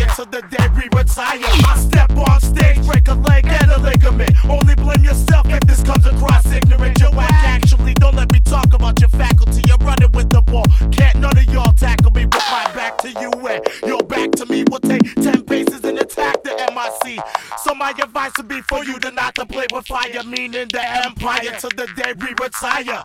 retire to the day we retire. I step on stage, break a leg and a ligament. Only blame yourself if this comes across ignorant. Your act actually, don't let me talk about your faculty. You're running with the ball. Can't none of y'all tackle me with my back to you and your back to me will take 10 paces and attack the MIC. So my advice would be for you to not to play with fire, meaning the empire to the day we retire.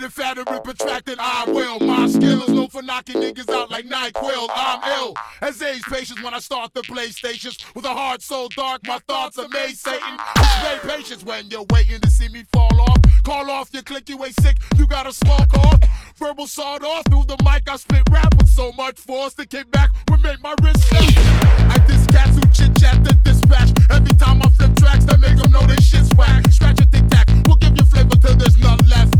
That spitting fat and rip attracted, I will. My skill is known for knocking niggas out like NyQuil. I'm ill as age patience when I start the PlayStations. With a heart so dark, my thoughts are amaze Satan. Display patience when you're waiting to see me fall off. Call off your click, you ain't sick, you gotta smoke off. Verbal sawed off through the mic, I spit rap with so much force that came back would make my wrist snap. I diss cats who chit chat the dispatch. Every time I flip tracks, that make them know this shit's whack. Scratch a tic tac, we'll give you flavor till there's none left.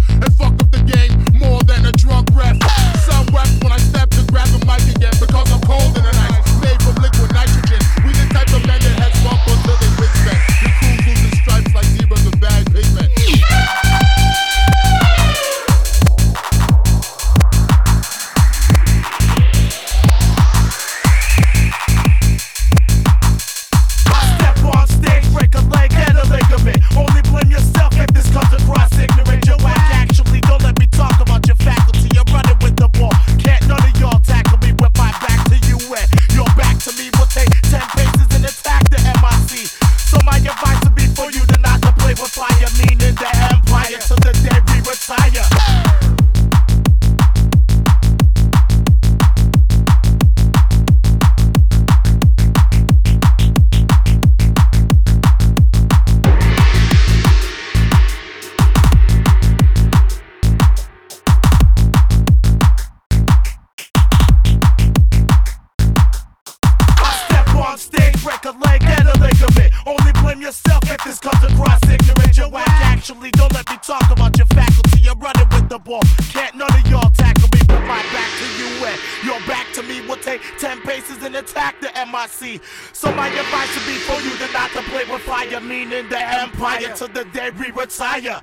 None of y'all tackle me with my back to you and your back to me will take ten paces and attack the MIC. So my advice would be for you to not to play with fire, meaning the empire to the day we retire.